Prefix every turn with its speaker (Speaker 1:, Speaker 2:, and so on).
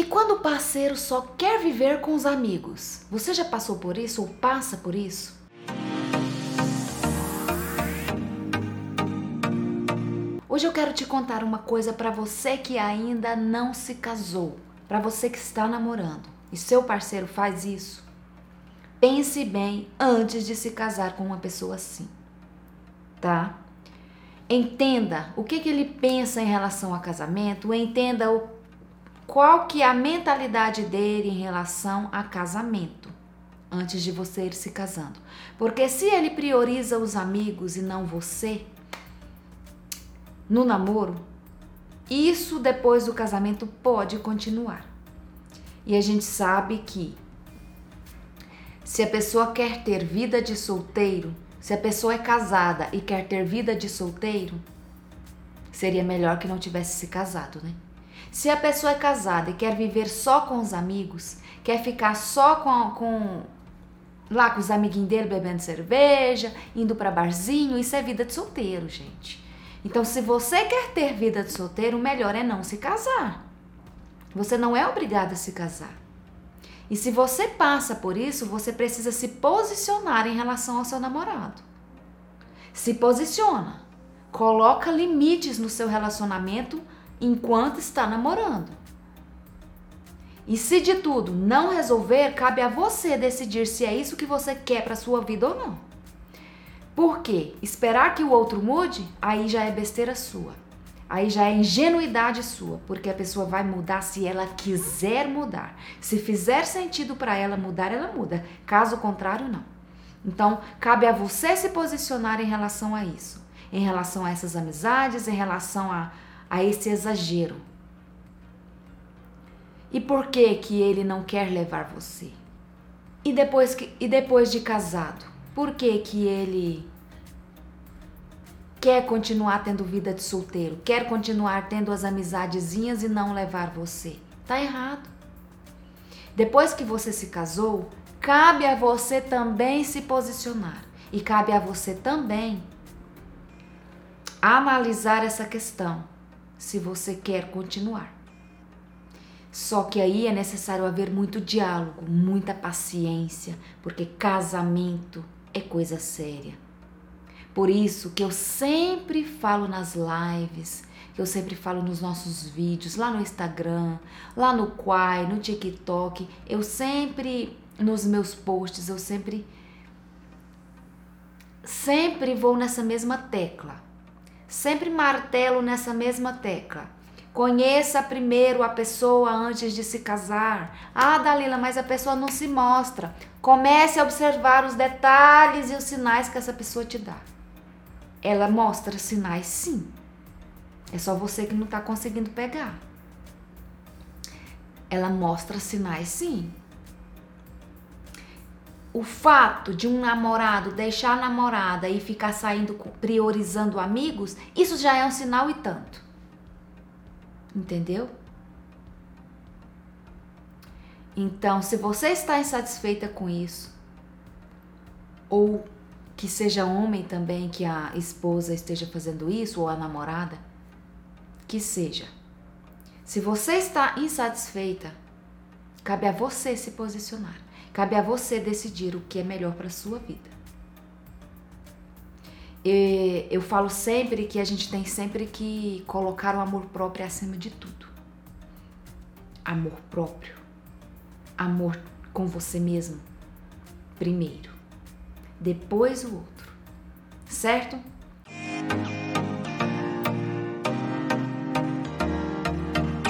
Speaker 1: E quando o parceiro só quer viver com os amigos? Você já passou por isso ou passa por isso? Hoje eu quero te contar uma coisa para você que ainda não se casou, para você que está namorando e seu parceiro faz isso. Pense bem antes de se casar com uma pessoa assim, tá? Entenda o que, que ele pensa em relação a casamento, entenda o, qual que é a mentalidade dele em relação a casamento antes de você ir se casando. Porque se ele prioriza os amigos e não você, no namoro, isso depois do casamento pode continuar. E a gente sabe que se a pessoa quer ter vida de solteiro, se a pessoa é casada e quer ter vida de solteiro, seria melhor que não tivesse se casado, né? Se a pessoa é casada e quer viver só com os amigos, quer ficar só com, com lá com os amiguinhos dele bebendo cerveja, indo para barzinho, isso é vida de solteiro, gente. Então, se você quer ter vida de solteiro, o melhor é não se casar. Você não é obrigada a se casar. E se você passa por isso, você precisa se posicionar em relação ao seu namorado. Se posiciona. Coloca limites no seu relacionamento enquanto está namorando. E se de tudo não resolver, cabe a você decidir se é isso que você quer para sua vida ou não. Por quê? Esperar que o outro mude, aí já é besteira sua. Aí já é ingenuidade sua, porque a pessoa vai mudar se ela quiser mudar. Se fizer sentido para ela mudar, ela muda. Caso contrário, não. Então, cabe a você se posicionar em relação a isso, em relação a essas amizades, em relação a, a esse exagero. E por que que ele não quer levar você? E depois que e depois de casado, por que que ele quer continuar tendo vida de solteiro, quer continuar tendo as amizadezinhas e não levar você. Tá errado. Depois que você se casou, cabe a você também se posicionar e cabe a você também analisar essa questão, se você quer continuar. Só que aí é necessário haver muito diálogo, muita paciência, porque casamento é coisa séria. Por isso que eu sempre falo nas lives, que eu sempre falo nos nossos vídeos, lá no Instagram, lá no Quai, no TikTok, eu sempre nos meus posts, eu sempre sempre vou nessa mesma tecla. Sempre martelo nessa mesma tecla. Conheça primeiro a pessoa antes de se casar. Ah, Dalila, mas a pessoa não se mostra. Comece a observar os detalhes e os sinais que essa pessoa te dá ela mostra sinais sim. É só você que não está conseguindo pegar. Ela mostra sinais sim. O fato de um namorado deixar a namorada e ficar saindo priorizando amigos, isso já é um sinal e tanto. Entendeu? Então, se você está insatisfeita com isso, ou que seja homem também, que a esposa esteja fazendo isso, ou a namorada, que seja. Se você está insatisfeita, cabe a você se posicionar. Cabe a você decidir o que é melhor para a sua vida. E eu falo sempre que a gente tem sempre que colocar o amor próprio acima de tudo. Amor próprio. Amor com você mesmo. Primeiro depois o outro, certo?